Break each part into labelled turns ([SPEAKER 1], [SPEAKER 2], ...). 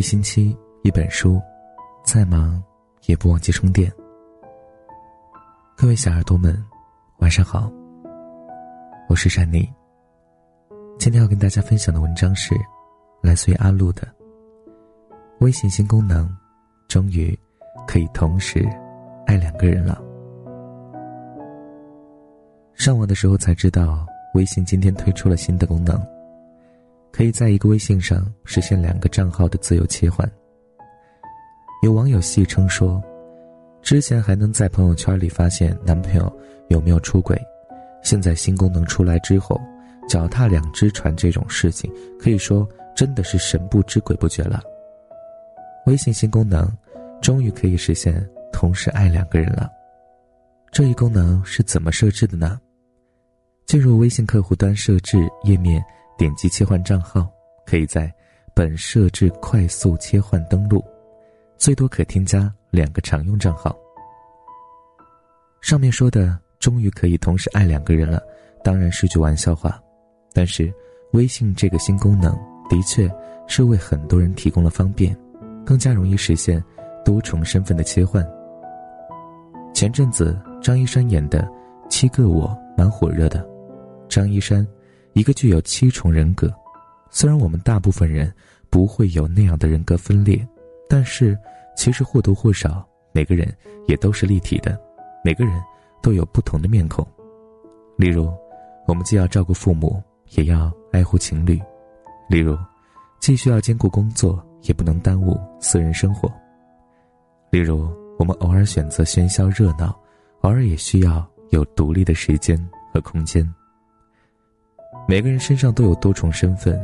[SPEAKER 1] 一星期一本书，再忙也不忘记充电。各位小耳朵们，晚上好。我是珊妮。今天要跟大家分享的文章是来自于阿路的。微信新功能，终于可以同时爱两个人了。上网的时候才知道，微信今天推出了新的功能。可以在一个微信上实现两个账号的自由切换。有网友戏称说，之前还能在朋友圈里发现男朋友有没有出轨，现在新功能出来之后，脚踏两只船这种事情可以说真的是神不知鬼不觉了。微信新功能，终于可以实现同时爱两个人了。这一功能是怎么设置的呢？进入微信客户端设置页面。点击切换账号，可以在本设置快速切换登录，最多可添加两个常用账号。上面说的终于可以同时爱两个人了，当然是句玩笑话，但是微信这个新功能的确是为很多人提供了方便，更加容易实现多重身份的切换。前阵子张一山演的《七个我》蛮火热的，张一山。一个具有七重人格，虽然我们大部分人不会有那样的人格分裂，但是其实或多或少，每个人也都是立体的，每个人都有不同的面孔。例如，我们既要照顾父母，也要爱护情侣；例如，既需要兼顾工作，也不能耽误私人生活；例如，我们偶尔选择喧嚣热闹，偶尔也需要有独立的时间和空间。每个人身上都有多重身份，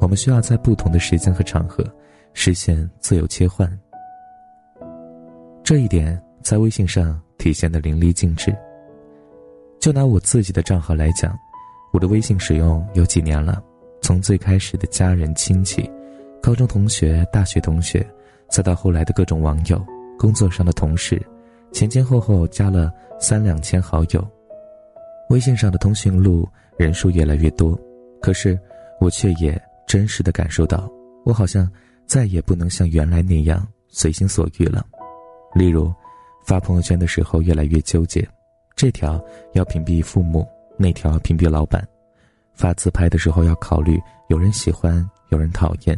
[SPEAKER 1] 我们需要在不同的时间和场合实现自由切换。这一点在微信上体现的淋漓尽致。就拿我自己的账号来讲，我的微信使用有几年了，从最开始的家人亲戚、高中同学、大学同学，再到后来的各种网友、工作上的同事，前前后后加了三两千好友。微信上的通讯录人数越来越多，可是我却也真实的感受到，我好像再也不能像原来那样随心所欲了。例如，发朋友圈的时候越来越纠结，这条要屏蔽父母，那条屏蔽老板；发自拍的时候要考虑有人喜欢，有人讨厌；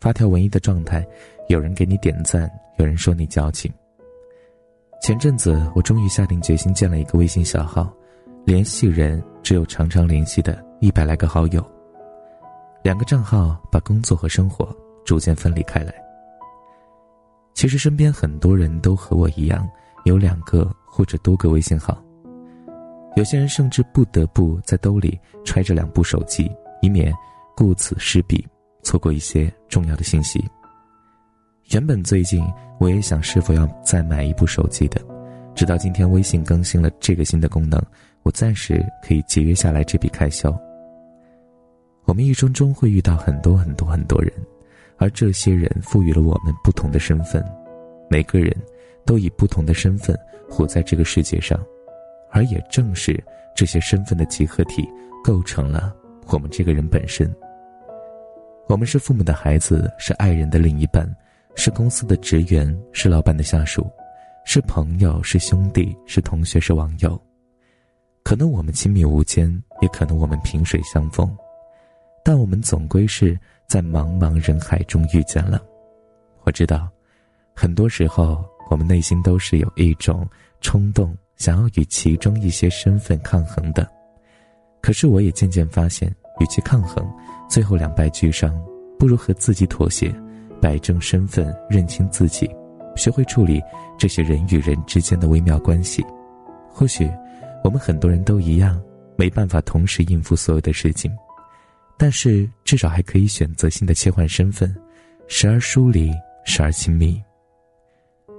[SPEAKER 1] 发条文艺的状态，有人给你点赞，有人说你矫情。前阵子，我终于下定决心建了一个微信小号。联系人只有常常联系的一百来个好友，两个账号把工作和生活逐渐分离开来。其实身边很多人都和我一样，有两个或者多个微信号，有些人甚至不得不在兜里揣着两部手机，以免顾此失彼，错过一些重要的信息。原本最近我也想是否要再买一部手机的，直到今天微信更新了这个新的功能。我暂时可以节约下来这笔开销。我们一生中会遇到很多很多很多人，而这些人赋予了我们不同的身份，每个人都以不同的身份活在这个世界上，而也正是这些身份的集合体，构成了我们这个人本身。我们是父母的孩子，是爱人的另一半，是公司的职员，是老板的下属，是朋友，是兄弟，是同学，是网友。可能我们亲密无间，也可能我们萍水相逢，但我们总归是在茫茫人海中遇见了。我知道，很多时候我们内心都是有一种冲动，想要与其中一些身份抗衡的。可是我也渐渐发现，与其抗衡，最后两败俱伤，不如和自己妥协，摆正身份，认清自己，学会处理这些人与人之间的微妙关系。或许。我们很多人都一样，没办法同时应付所有的事情，但是至少还可以选择性的切换身份，时而疏离，时而亲密。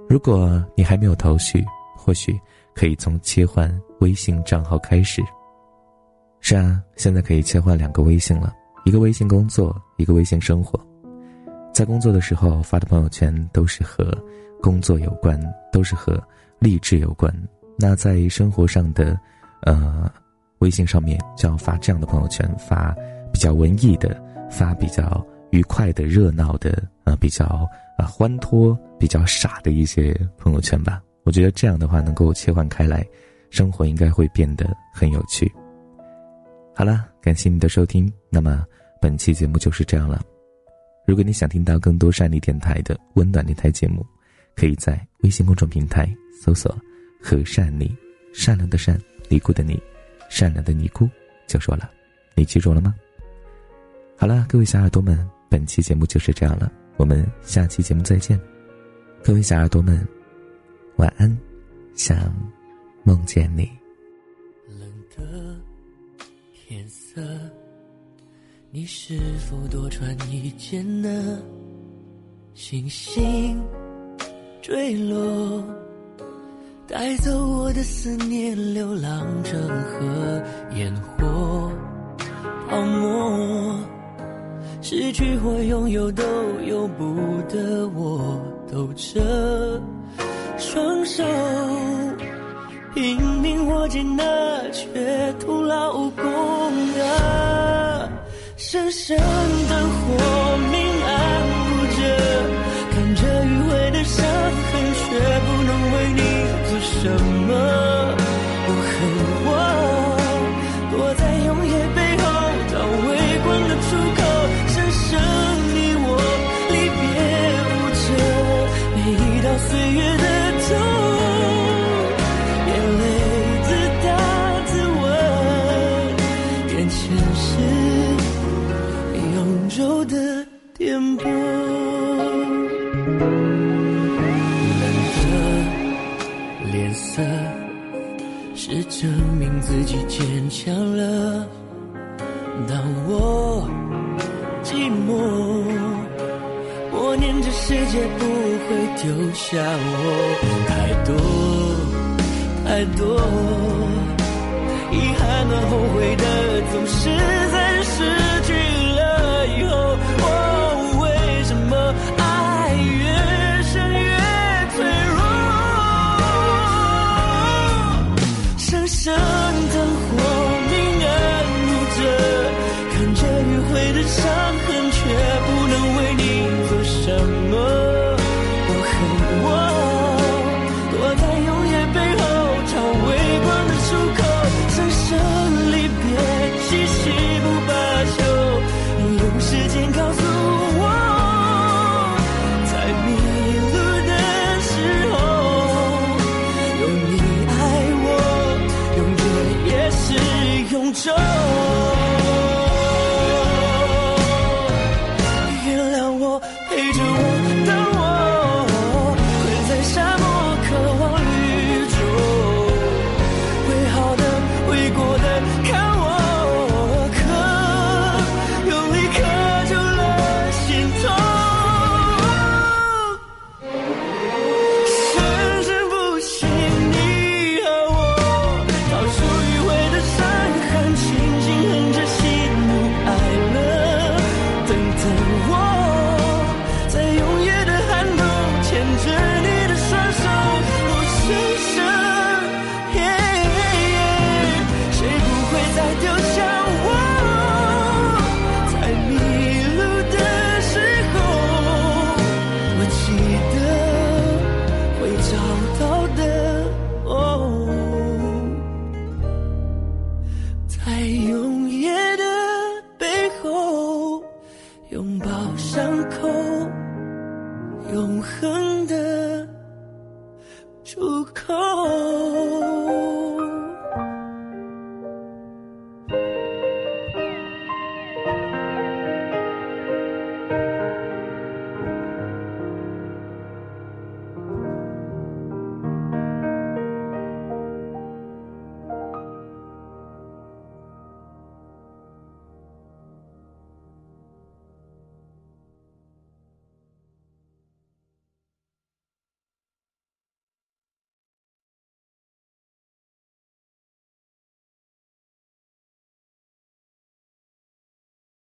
[SPEAKER 1] 如果你还没有头绪，或许可以从切换微信账号开始。是啊，现在可以切换两个微信了，一个微信工作，一个微信生活。在工作的时候发的朋友圈都是和工作有关，都是和励志有关。那在生活上的，呃，微信上面就要发这样的朋友圈，发比较文艺的，发比较愉快的、热闹的，呃，比较啊欢脱、比较傻的一些朋友圈吧。我觉得这样的话能够切换开来，生活应该会变得很有趣。好了，感谢你的收听，那么本期节目就是这样了。如果你想听到更多善利电台的温暖电台节目，可以在微信公众平台搜索“和善你”，善良的善，尼姑的你，善良的尼姑就说了，你记住了吗？好了，各位小耳朵们，本期节目就是这样了，我们下期节目再见。各位小耳朵们，晚安，想梦见你。
[SPEAKER 2] 冷的天色，你是否多穿一件呢？星星坠落，带走我的思念，流浪成河，烟火泡沫。失去或拥有都由不得我，抖着双手，拼命握紧那却徒劳无功啊！深深的火明什么。世界不。会丢下我太多太多，遗憾和后悔的总是在